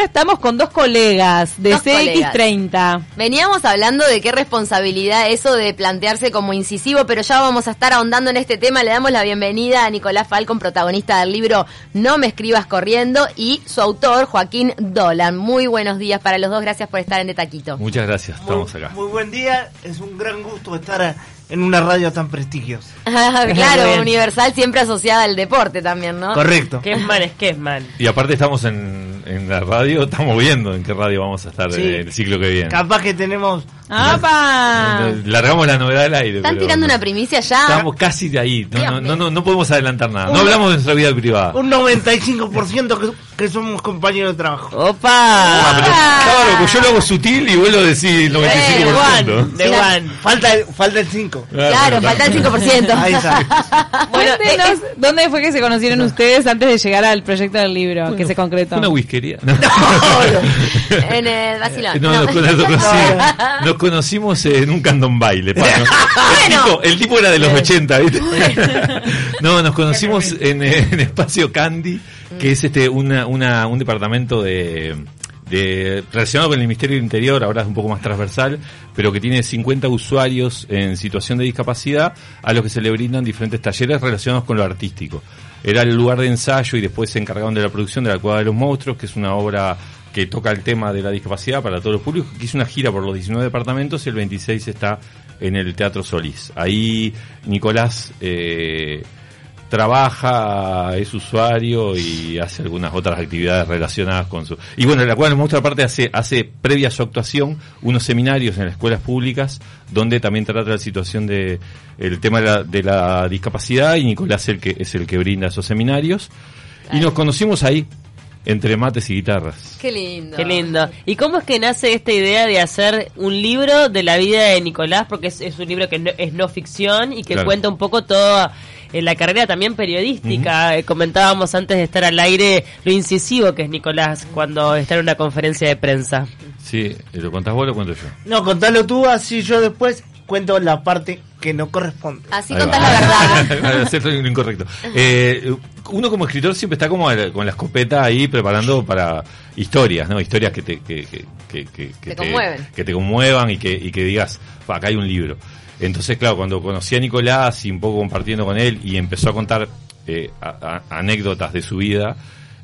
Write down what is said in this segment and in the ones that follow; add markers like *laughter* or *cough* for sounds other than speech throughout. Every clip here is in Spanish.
ahora estamos con dos colegas de Dos CX30. Veníamos hablando de qué responsabilidad eso de plantearse como incisivo, pero ya vamos a estar ahondando en este tema. Le damos la bienvenida a Nicolás Falcon, protagonista del libro No me escribas corriendo, y su autor, Joaquín Dolan. Muy buenos días para los dos, gracias por estar en De Taquito. Muchas gracias, estamos acá. Muy buen día, es un gran gusto estar en una radio tan prestigiosa. *laughs* claro. Universal siempre asociada al deporte también, ¿no? Correcto. ¿Qué es mal es que es mal? Y aparte estamos en, en la radio, estamos viendo en qué radio vamos a estar Sí. el ciclo que viene. Capaz que tenemos ¡Apa! Largamos la novedad al aire. ¿Están tirando no. una primicia ya? Estamos casi de ahí, no, no, no, no, no podemos adelantar nada. No hablamos de nuestra vida privada. un 95% que, que somos compañeros de trabajo. ¡Opa! Ah, pero, claro, pues yo lo hago sutil y vos lo decís Eh, 95%. one, de one. Falta, el- falta el 5. Claro, falta el 5%. Ahí está. *laughs* Bueno, Cuéntenos, eh, ¿dónde fue que se conocieron ustedes antes de llegar al proyecto del libro que se concretó? Una whiskería. *laughs* *laughs* No. en el vacilón. No, No. Nos conocimos, conocimos en un candombaile. pa, ¿no? *laughs* El, tipo, el tipo era de los 80, ¿viste? No, nos conocimos en, eh, en Espacio Candy, que es este una, una, un departamento de, de relacionado con el Ministerio del Interior, ahora es un poco más transversal, pero que tiene 50 usuarios en situación de discapacidad a los que se le brindan diferentes talleres relacionados con lo artístico. Era el lugar de ensayo y después se encargaron de la producción de La Cueva de los Monstruos, que es una obra que toca el tema de la discapacidad para todos los públicos, que hizo una gira por los 19 departamentos y el 26 está en el Teatro Solís. Ahí Nicolás eh, trabaja, es usuario y hace algunas otras actividades relacionadas con su... Y bueno, la cual muestra aparte hace, hace previa a su actuación unos seminarios en las escuelas públicas donde también trata la situación de el tema de la, de la discapacidad y Nicolás es el que es el que brinda esos seminarios y nos conocimos ahí entre mates y guitarras. Qué lindo. Qué lindo. ¿Y cómo es que nace esta idea de hacer un libro de la vida de Nicolás? Porque es, es un libro que no- es no ficción y que Claro. cuenta un poco toda eh, la carrera también periodística. Eh, comentábamos antes de estar al aire lo incisivo que es Nicolás cuando está en una conferencia de prensa. Sí, ¿lo contás vos o lo cuento yo? No, contalo tú, así yo después cuento la parte que no corresponde. Así contás la verdad. *laughs* Hacer lo incorrecto. Eh, uno como escritor siempre está como a- con la escopeta ahí preparando para historias, ¿no? Historias que te, que, que, que, Te conmueven. que te conmuevan y que, y que digas, "Pa, acá hay un libro. Entonces, claro, cuando conocí a Nicolás y un poco compartiendo con él y empezó a contar eh, a- a- anécdotas de su vida,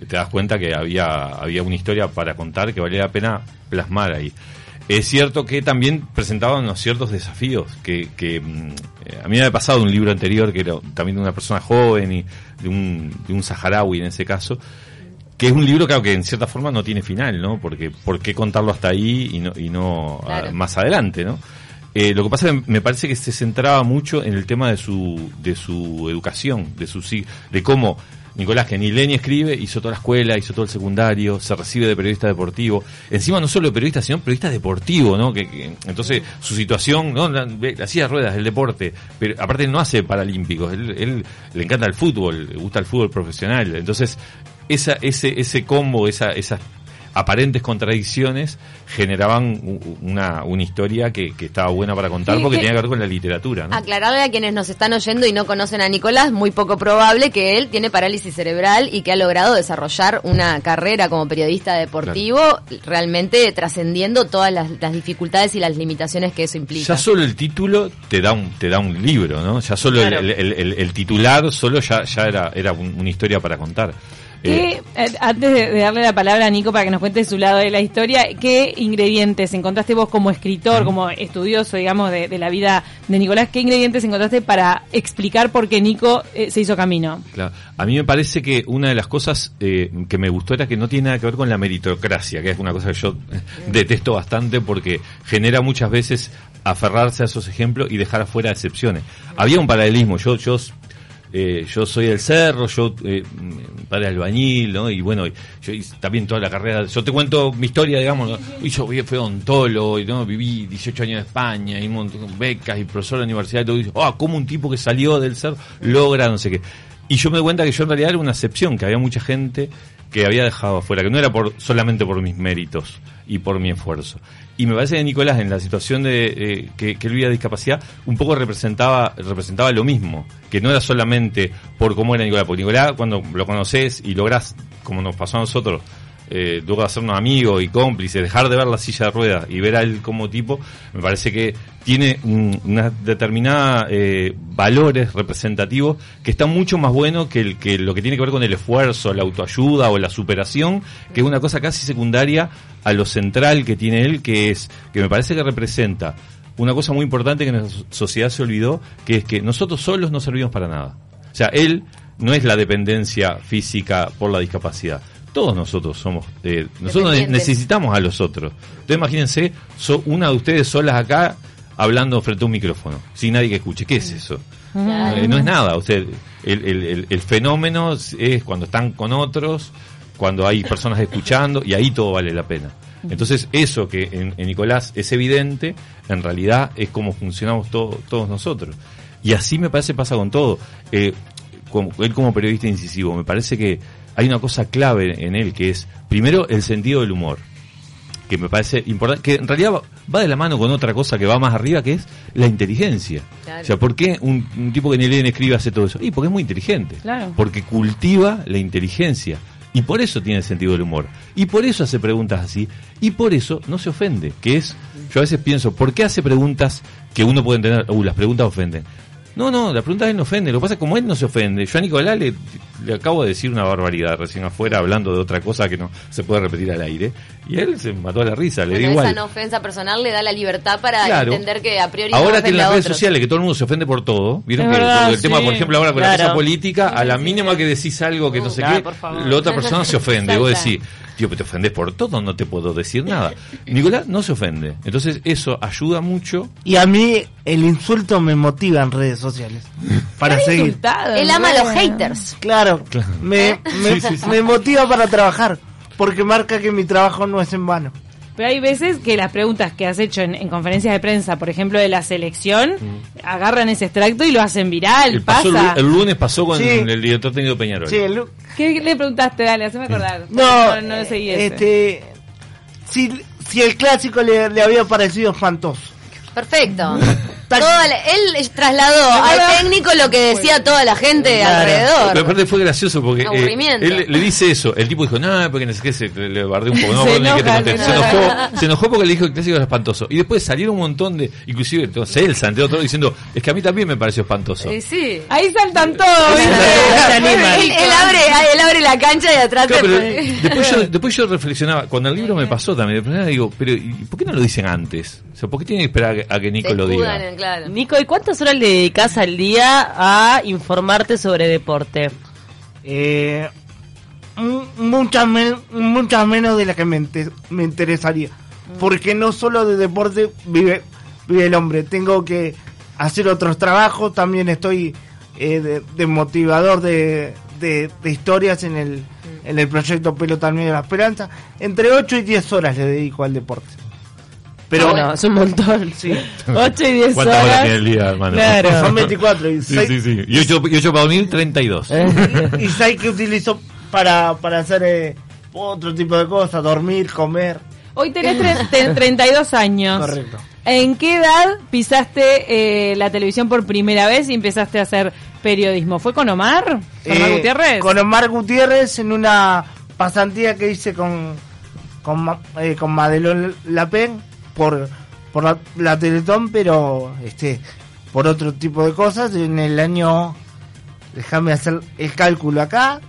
te das cuenta que había, había una historia para contar que valía la pena plasmar ahí. Es cierto que también presentaban unos ciertos desafíos, que, que mm, eh, a mí me había pasado un libro anterior, que era también de una persona joven y de un, de un saharaui en ese caso, que es un libro claro, que en cierta forma no tiene final, ¿no? Porque ¿por qué contarlo hasta ahí y no, y no ah, más adelante, ¿no? Eh, lo que pasa es que me parece que se centraba mucho en el tema de su, de su educación, de su de cómo Nicolás, que ni lee escribe, hizo toda la escuela, hizo todo el secundario, se recibe de periodista deportivo. Encima no solo de periodista, sino periodista deportivo, ¿no? Que, entonces su situación, ¿no? La, la silla de ruedas, el deporte, pero aparte no hace paralímpicos, él, él le encanta el fútbol, le gusta el fútbol profesional. Entonces, esa, ese, ese combo, esa, esas aparentes contradicciones generaban una, una historia que, que estaba buena para contar Sí, porque que- tenía que ver con la literatura, ¿no? Aclararle a quienes nos están oyendo y no conocen a Nicolás, muy poco probable que él tiene parálisis cerebral y que ha logrado desarrollar una carrera como periodista deportivo realmente trascendiendo todas las, las dificultades y las limitaciones que eso implica. Ya solo el título te da un, te da un libro, ¿no? Ya solo el- Claro. el, el- el titular solo ya, ya era, era un- una historia para contar. Eh, ¿Qué, eh, antes de, darle la palabra a Nico para que nos cuente su lado de la historia, ¿qué ingredientes encontraste vos como escritor, como estudioso, digamos, de, de la vida de Nicolás? ¿Qué ingredientes encontraste para explicar por qué Nico eh, se hizo camino? Claro. A mí me parece que una de las cosas eh, que me gustó era que no tiene nada que ver con la meritocracia, que es una cosa que yo detesto bastante porque genera muchas veces aferrarse a esos ejemplos y dejar afuera excepciones. Había un paralelismo, yo, yo, eh, yo soy del cerro, yo eh, padre albañil, ¿no? Y bueno, yo hice también toda la carrera, yo te cuento mi historia, digamos, y yo fui odontólogo, y ¿no? viví 18 años en España, y montón becas, y profesor de la universidad, y todo, y dice, ah, ¿cómo un tipo que salió del cerro logra no sé qué? Y yo me doy cuenta que yo en realidad era una excepción, que había mucha gente que había dejado afuera, que no era por solamente por mis méritos y por mi esfuerzo. Y me parece que Nicolás, en la situación de eh, que, que él vivía discapacidad, un poco representaba, representaba lo mismo, que no era solamente por cómo era Nicolás, porque Nicolás, cuando lo conoces y lográs, como nos pasó a nosotros, eh, luego de hacernos amigos y cómplices, dejar de ver la silla de ruedas y ver a él como tipo, me parece que tiene un- una determinada eh, valores representativos que están mucho más buenos que, el, que lo que tiene que ver con el esfuerzo, la autoayuda o la superación, que es una cosa casi secundaria a lo central que tiene él, que es que me parece que representa una cosa muy importante que nuestra sociedad se olvidó, que es que nosotros solos no servimos para nada. O sea, él no es la dependencia física por la discapacidad. Todos nosotros somos, eh, nosotros necesitamos a los otros. Entonces imagínense, so- una de ustedes solas acá hablando frente a un micrófono, sin nadie que escuche. ¿Qué es eso? Claro. Eh, no es nada. Usted, el, el- el- el fenómeno es cuando están con otros, cuando hay personas escuchando, y ahí todo vale la pena. Entonces, eso que en, en Nicolás es evidente, en realidad es como funcionamos to- todos nosotros. Y así me parece pasa con todo. Eh, como, él como periodista incisivo, me parece que hay una cosa clave en él, que es, primero, el sentido del humor que me parece importante, que en realidad va, va de la mano con otra cosa que va más arriba, que es la inteligencia. Claro. O sea, ¿por qué un, un tipo que ni lee ni escribe hace todo eso? Y porque es muy inteligente. Claro. Porque cultiva la inteligencia. Y por eso tiene el sentido del humor. Y por eso hace preguntas así. Y por eso no se ofende. Que es, yo a veces pienso, ¿por qué hace preguntas que uno puede entender? Uh, las preguntas ofenden. No, no, la pregunta él no ofende. Lo que pasa es que como él no se ofende, yo a Nicolás le, le acabo de decir una barbaridad recién afuera hablando de otra cosa que no se puede repetir al aire. Y él se mató a la risa, le Bueno, dio esa igual. no ofensa personal le da la libertad para Claro. entender que a priori no Ahora que en las a redes sociales que todo el mundo se ofende por todo, vieron Es que verdad, el tema, sí. por ejemplo, ahora con la cosa política, a la mínima que decís algo que no sé Claro, qué, la otra persona se ofende. Y vos decís, tío, pero te ofendés por todo, no te puedo decir nada. *laughs* Nicolás no se ofende. Entonces eso ayuda mucho. Y a mí el insulto me motiva en redes sociales. Para seguir. insultado, Él ama a los haters. Claro, me, *laughs* me, Sí, sí, sí. me motiva para trabajar. Porque marca que mi trabajo no es en vano. Pero hay veces que las preguntas que has hecho en, en conferencias de prensa, por ejemplo, de la selección, agarran ese extracto y lo hacen viral, El, pasa. el lunes pasó con Sí. el director técnico Peñarol. Sí, el- ¿Qué le preguntaste? Dale, haceme acordar. no, no, no seguí ese. este, si, si el clásico le, le había parecido espantoso. Perfecto. *laughs* Toda la- él trasladó al técnico lo que decía toda la gente Claro. Pero alrededor. aparte fue gracioso porque eh, él le dice eso. El tipo dijo, no, porque no sé qué, se le bardeó un poco. No, Se no, ni qué te enoja, conté. se enoja. enojó, se enojó porque le dijo que el clásico era espantoso. Y después salieron un montón de, inclusive, no sé, el Santiago todo diciendo, es que a mí también me pareció espantoso. Eh, sí. Ahí saltan todos, ¿viste? Se animan. Él, él abre, él abre la cancha y atrás Claro, te pero después yo, *laughs* después yo reflexionaba, cuando el libro me pasó también, de primera digo, pero ¿y ¿por qué no lo dicen antes? O sea, ¿por qué tienen que esperar a que, a que Nico se lo diga? Claro. Nico, ¿y cuántas horas le dedicas al día a informarte sobre deporte? Eh, mu- muchas, men- muchas menos de las que me, inte- me interesaría. Porque no solo de deporte vive, vive el hombre. Tengo que hacer otros trabajos. También estoy eh, de, de motivador de, de- de historias en el, en el proyecto Pelota al Medio de la Esperanza. Entre 8 y 10 horas le dedico al deporte. Pero Ah, bueno, es un montón. *laughs* Sí. 8 y 10 ¿Cuántas horas horas. tiene el día, hermano? Claro. *laughs* son 24 y Sí, seis- sí, sí. Y 8, y ocho para dormir, 32. y seis que utilizo para, para hacer eh, otro tipo de cosas, dormir, comer. Hoy tenés tre- te- 32 años. Correcto. ¿En qué edad pisaste eh, la televisión por primera vez y empezaste a hacer periodismo? ¿Fue con Omar? ¿Con Omar Eh, Gutiérrez? Con Omar Gutiérrez en una pasantía que hice con con, eh, con Madelón Lapen por, por la, la Teletón, pero este por otro tipo de cosas. En el año, déjame hacer el cálculo acá,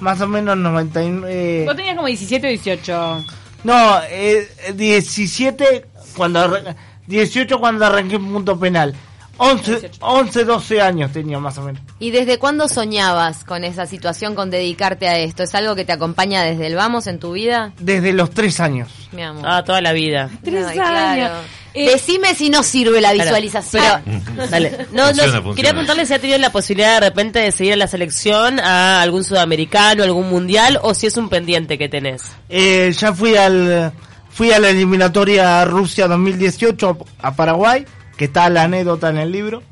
más o menos 99. Vos tenías como 17 o 18. No, eh, 17 cuando arran- 18 cuando arranqué en punto penal. 11, 18. 11, 12 años tenía más o menos. ¿Y desde cuándo soñabas con esa situación, con dedicarte a esto? ¿Es algo que te acompaña desde el vamos en tu vida? Desde los 3 años. Mi amor. Ah, toda la vida. Tres Ay, años. Eh, Decime si no sirve la Claro. visualización. *laughs* Dale. No, Funciona, no, funciona. Quería preguntarle si ha tenido la posibilidad de repente de seguir a la selección a algún sudamericano, algún mundial, o si es un pendiente que tenés. Eh, ya fui al fui a la eliminatoria Rusia 2018 a Paraguay, que está la anécdota en el libro.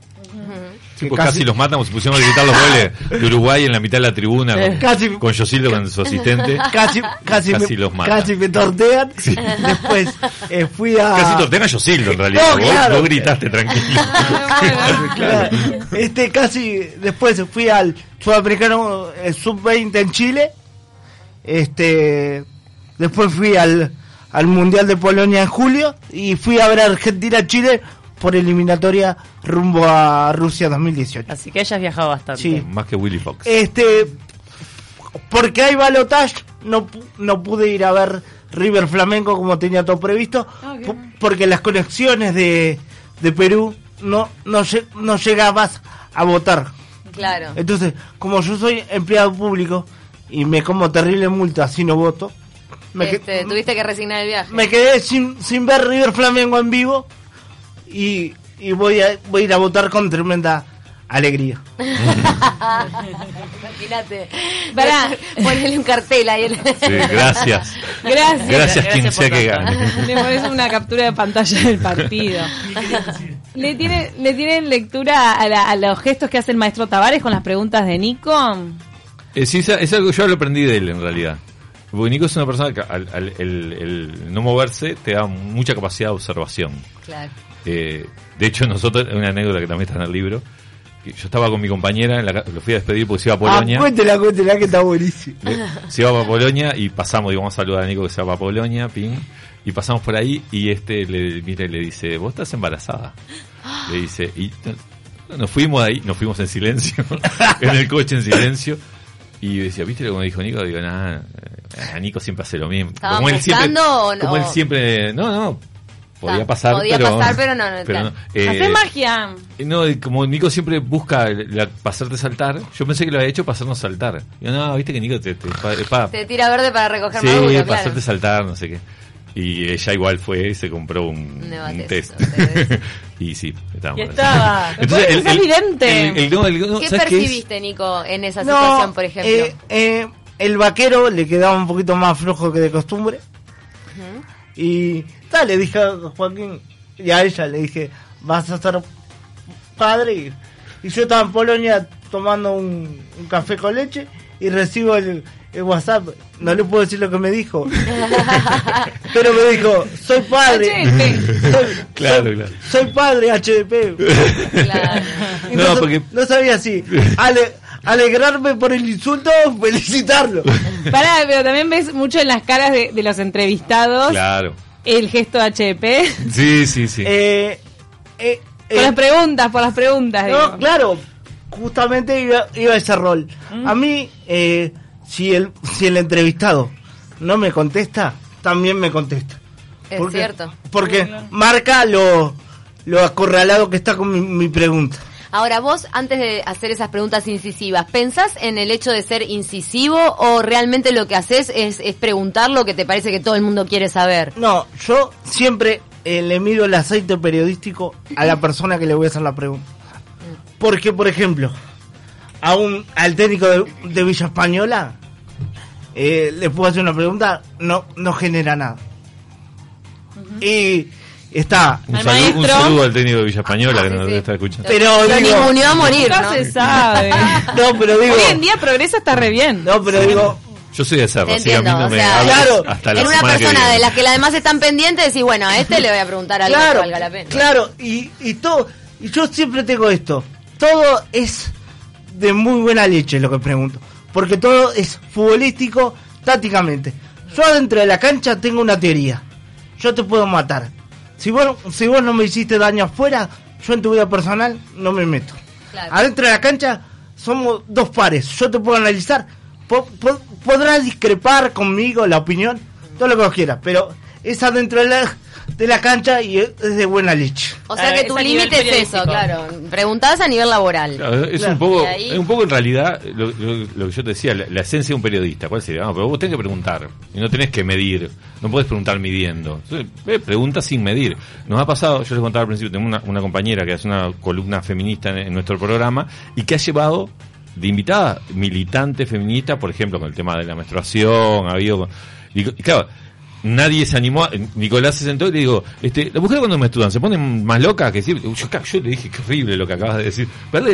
Sí, pues casi, los matan, se pusieron a gritar los goles de Uruguay en la mitad de la tribuna con, Casi- con Yosildo, con su asistente. casi casi, Casi me, los mata. casi me tortean. Después eh, fui a Casi tortean a Yosildo en realidad. No, vos, claro. vos gritaste tranquilo. *laughs* Claro. Este casi después fui al sudamericano eh, sub 20 en Chile. Este después fui al, al Mundial de Polonia en julio y fui a ver a Argentina-Chile por eliminatoria rumbo a Rusia 2018. Así que ella has viajado bastante. Sí. Más que Willy Fox. Este, porque hay balotage, no, pu- no pude ir a ver River Flamengo como tenía todo previsto, Ah, porque las conexiones de, de Perú no, no, lle- no llegabas a votar. Claro. Entonces, como yo soy empleado público y me como terrible multa si no voto, me, Este, tuviste que resignar el viaje. me quedé sin, sin ver River Flamengo en vivo y, y voy, a, voy a ir a votar con tremenda alegría. Imagínate. Pará. *laughs* Ponele un cartel ahí. Sí, gracias. *laughs* Gracias. Gracias quien Gracias sea que gane. *laughs* Le pones una captura de pantalla del partido. ¿Le tienen, ¿Le tienen lectura a, la- a los gestos que hace el maestro Tavares con las preguntas de Nico? Sí, es- es algo que yo lo aprendí de él en realidad. Porque Nico es una persona que al, al- el, el no moverse te da mucha capacidad de observación. Claro. Eh, de hecho, nosotros, una anécdota que también está en el libro, que yo estaba con mi compañera, en la ca- lo fui a despedir porque se iba a Polonia. Ah, cuéntela, cuéntela que está buenísimo. Le- se iba para Polonia y pasamos, digo, vamos a saludar a Nico que se va para Polonia, ping, y pasamos por ahí y este le mira y le dice, vos estás embarazada. Le dice, y no- nos fuimos de ahí, nos fuimos en silencio, *laughs* en el coche en silencio. Y decía, ¿viste lo que me dijo Nico? Digo, nada, eh, a Nico siempre hace lo mismo. ¿Estaban Como él siempre, buscando o no? como él siempre, no, no, podía pasar, podía pero, pasar, pero no, no, *laughs* claro. eh, Hace magia. no, como Nico siempre busca la, pasarte saltar, yo pensé que lo había hecho pasarnos saltar. Yo, no, viste que Nico te, te, pa- pa- Te tira verde para recoger Sí, maduro, claro. hacerte saltar, no sé qué. Y ella igual fue y se compró un, test. *laughs* y sí, estábamos. Y estaba. *laughs* Entonces, el, evidente. el- el- no, el- no, ¿Qué percibiste, Nico, en esa situación, por ejemplo? eh, eh, el vaquero le quedaba un poquito más flojo que de costumbre. Y le dije a Joaquín y a ella, le dije, vas a ser padre. Y, y yo estaba en Polonia tomando un, un café con leche y recibo el, el WhatsApp. No le puedo decir lo que me dijo. *laughs* Pero me dijo, soy padre. Soy, *laughs* Claro, soy- claro. soy padre HDP. Claro. No, no, porque- no sabía si ale- alegrarme por el insulto o felicitarlo. Pará, pero también ves mucho en las caras de, de los entrevistados Claro. El gesto HDP. Sí, sí, sí. Eh, eh, Por eh, las preguntas, por las preguntas. no, digo. claro, justamente iba, iba ese rol. A mí, eh, si, el, si el entrevistado no me contesta, también me contesta. Es cierto. Porque marca lo, lo acorralado que está con mi, mi pregunta. Ahora, vos, antes de hacer esas preguntas incisivas, ¿pensás en el hecho de ser incisivo o realmente lo que haces es, es preguntar lo que te parece que todo el mundo quiere saber? No, yo siempre eh, le mido el aceite periodístico a la persona que le voy a hacer la pregunta. Porque, por ejemplo, a un, al técnico de, de Villa Española eh, le puedo hacer una pregunta, no, no genera nada. Y está, Un, Al saludo, un maestro. saludo al técnico de Villa Española que Sí, nos sí. está escuchando. pero Lo digo, a morir, Nunca ¿no? se sabe. *laughs* no, pero digo, Hoy en día Progreso está re bien. no, pero digo, Yo soy de Cerro, así que a mí entiendo, no o me sea, Claro, hasta la en una que persona de las que además están pendientes, decís, bueno, a este le voy a preguntar algo que claro, valga la pena. claro, y, y todo, y yo siempre tengo esto, todo es de muy buena leche lo que pregunto, porque todo es futbolístico tácticamente. Yo adentro de la cancha tengo una teoría, yo te puedo matar. Si vos, si vos no me hiciste daño afuera, yo en tu vida personal no me meto. Claro. Adentro de la cancha somos dos pares, yo te puedo analizar, po- po- podrás discrepar conmigo la opinión, todo lo que vos quieras, pero es adentro de la, de la cancha y es de buena leche. O sea Ah, que tu límite es eso, claro. Preguntás a nivel laboral. Claro, es Claro. un poco, ahí- es un poco en realidad lo, lo- lo que yo te decía, la, la esencia de un periodista. ¿Cuál sería? No, pero vos tenés que preguntar y no tenés que medir. No podés preguntar midiendo. Entonces, eh, pregunta sin medir. Nos ha pasado, yo les contaba al principio, tengo una, una compañera que hace una columna feminista en, en nuestro programa y que ha llevado de invitada militante feminista, por ejemplo, con el tema de la menstruación, ha habido. Y, y claro, nadie se animó. a- Nicolás se sentó y le digo, este, las mujeres cuando menstruan se ponen más locas que decir. Yo, yo le dije, qué horrible lo que acabas de decir. Pero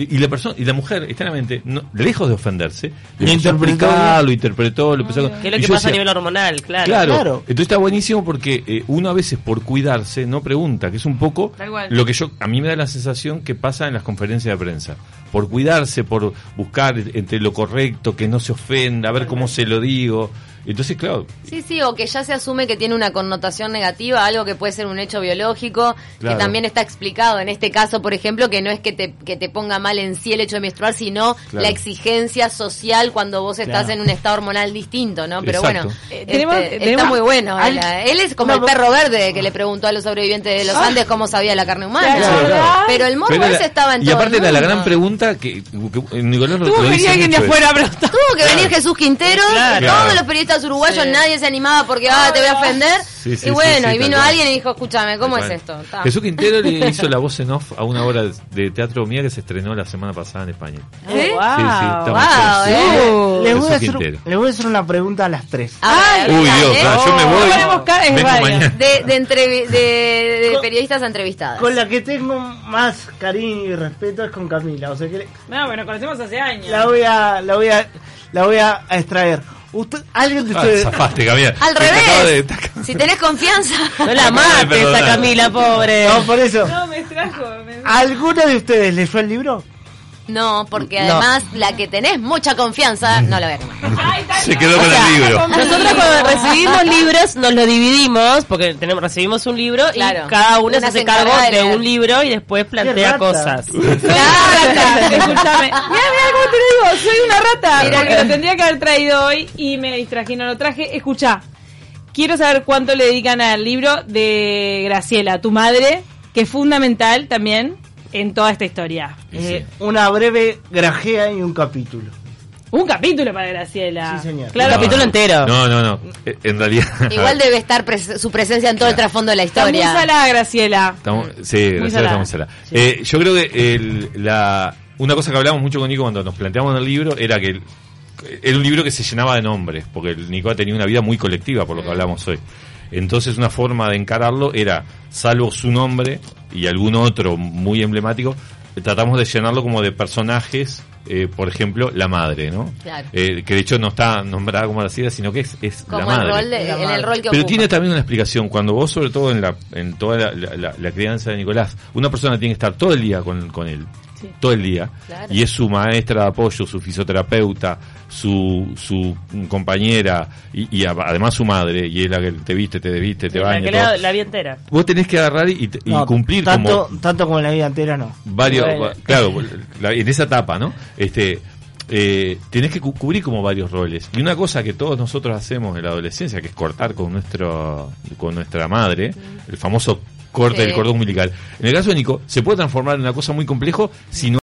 y la persona y la mujer extrañamente no, lejos de ofenderse Lo interpretó lo interpretó lo empezó a- Que es lo que pasa a nivel hormonal, claro. Claro. Claro. Entonces está buenísimo porque eh, uno a veces por cuidarse no pregunta, que es un poco lo que yo a mí me da la sensación que pasa en las conferencias de prensa. Por cuidarse, por buscar entre lo correcto, que no se ofenda, a ver cómo se lo digo. Entonces, claro, Sí, sí, o que ya se asume que tiene una connotación negativa, algo que puede ser un hecho biológico, Claro. que también está explicado en este caso, por ejemplo, que no es que te, que te ponga mal en sí el hecho de menstruar, sino Claro. la exigencia social cuando vos estás Claro. en un estado hormonal distinto, ¿no? Pero Exacto. bueno, Eh, este, tenemos- está muy bueno. Al- él es como No, el perro verde que le preguntó a los sobrevivientes de los Andes cómo sabía la carne humana. Claro, Claro. ¿verdad? Pero el morbo ese estaba en y todo aparte el la, gran pregunta que, que Nicolás lo, Tuvo lo que venir dice alguien de afuera. Tuvo que venir Jesús Quintero, Claro. todos los periodistas uruguayos, Sí. nadie se animaba porque ah, te voy a ofender. Sí, sí, y bueno, sí, sí, y vino alguien y dijo, escúchame, ¿cómo es esto? Ta. Jesús Quintero le *laughs* hizo la voz en off a una obra de teatro mía que se estrenó la semana pasada en España. Sí, está Wow, muy eh. Les voy, a hacer, Quintero. les voy a hacer una pregunta a las tres. A ver, Uy. Dios, claro, yo me Oh, voy. De, de, entrevi- de, de Con- periodistas entrevistadas. Con la que tengo más cariño y respeto es con Camila. O sea que No, bueno, conocemos hace años. la voy a, la voy a, la voy a extraer. Usted, alguien de Ah, ustedes, zafaste, Camila. Al Te de- revés. Si tenés confianza. No la mates a. Camila, pobre. no por eso, No, me extrajo. me- ¿alguno de ustedes leyó el libro? No, porque No. además la que tenés mucha confianza, no la voy a tomar. *laughs* Se quedó con O sea, el libro. *laughs* Nosotros cuando recibimos *laughs* libros nos lo dividimos porque tenemos recibimos un libro Claro. y cada uno Una se hace cargo de un libro y después plantea cosas. Soy una rata, escúchame. Mira, mira cómo te lo digo, soy una rata. Mira porque que- lo tendría que haber traído hoy y me distraje y no lo traje. Escucha, quiero saber cuánto le dedican al libro de Graciela, tu madre, que es fundamental también en toda esta historia. Eh, una breve grajea y un capítulo. Un capítulo para Graciela. Sí, señor. Claro, Un capítulo entero. No, no, no. Eh, En realidad. Igual debe estar pres- su presencia en todo el trasfondo de la Está muy historia. salada Graciela. Estamos, sí, salada. estamos salada. Eh, yo creo que el- la, una cosa que hablamos mucho con Nico cuando nos planteamos el libro era que el- era un libro que se llenaba de nombres, porque el Nico ha tenido una vida muy colectiva, por lo que hablamos hoy. Entonces una forma de encararlo era, salvo su nombre y algún otro muy emblemático, tratamos de llenarlo como de personajes, eh, por ejemplo, la madre, ¿no? Claro. Eh, que de hecho no está nombrada como la sida, sino que es, es la el madre. rol de- La en el madre. rol que Pero ocupa. tiene también una explicación. Cuando vos, sobre todo en, la, en toda la, la- la- la crianza de Nicolás, una persona tiene que estar todo el día con, con él. Sí. Todo el día. Claro. Y es su maestra de apoyo, su fisioterapeuta, su, su compañera y, y a- además su madre. Y es la que te viste, te desviste, te la baña. la, la vida entera. Vos tenés que agarrar y, y No, cumplir tanto, como tanto como en la vida entera no. varios Bueno. claro la- en esa etapa no este eh, tenés que cu- cubrir como varios roles y una cosa que todos nosotros hacemos en la adolescencia que es cortar con nuestro con nuestra madre el famoso corte Sí. del cordón umbilical en el caso de Nico se puede transformar en una cosa muy complejo si no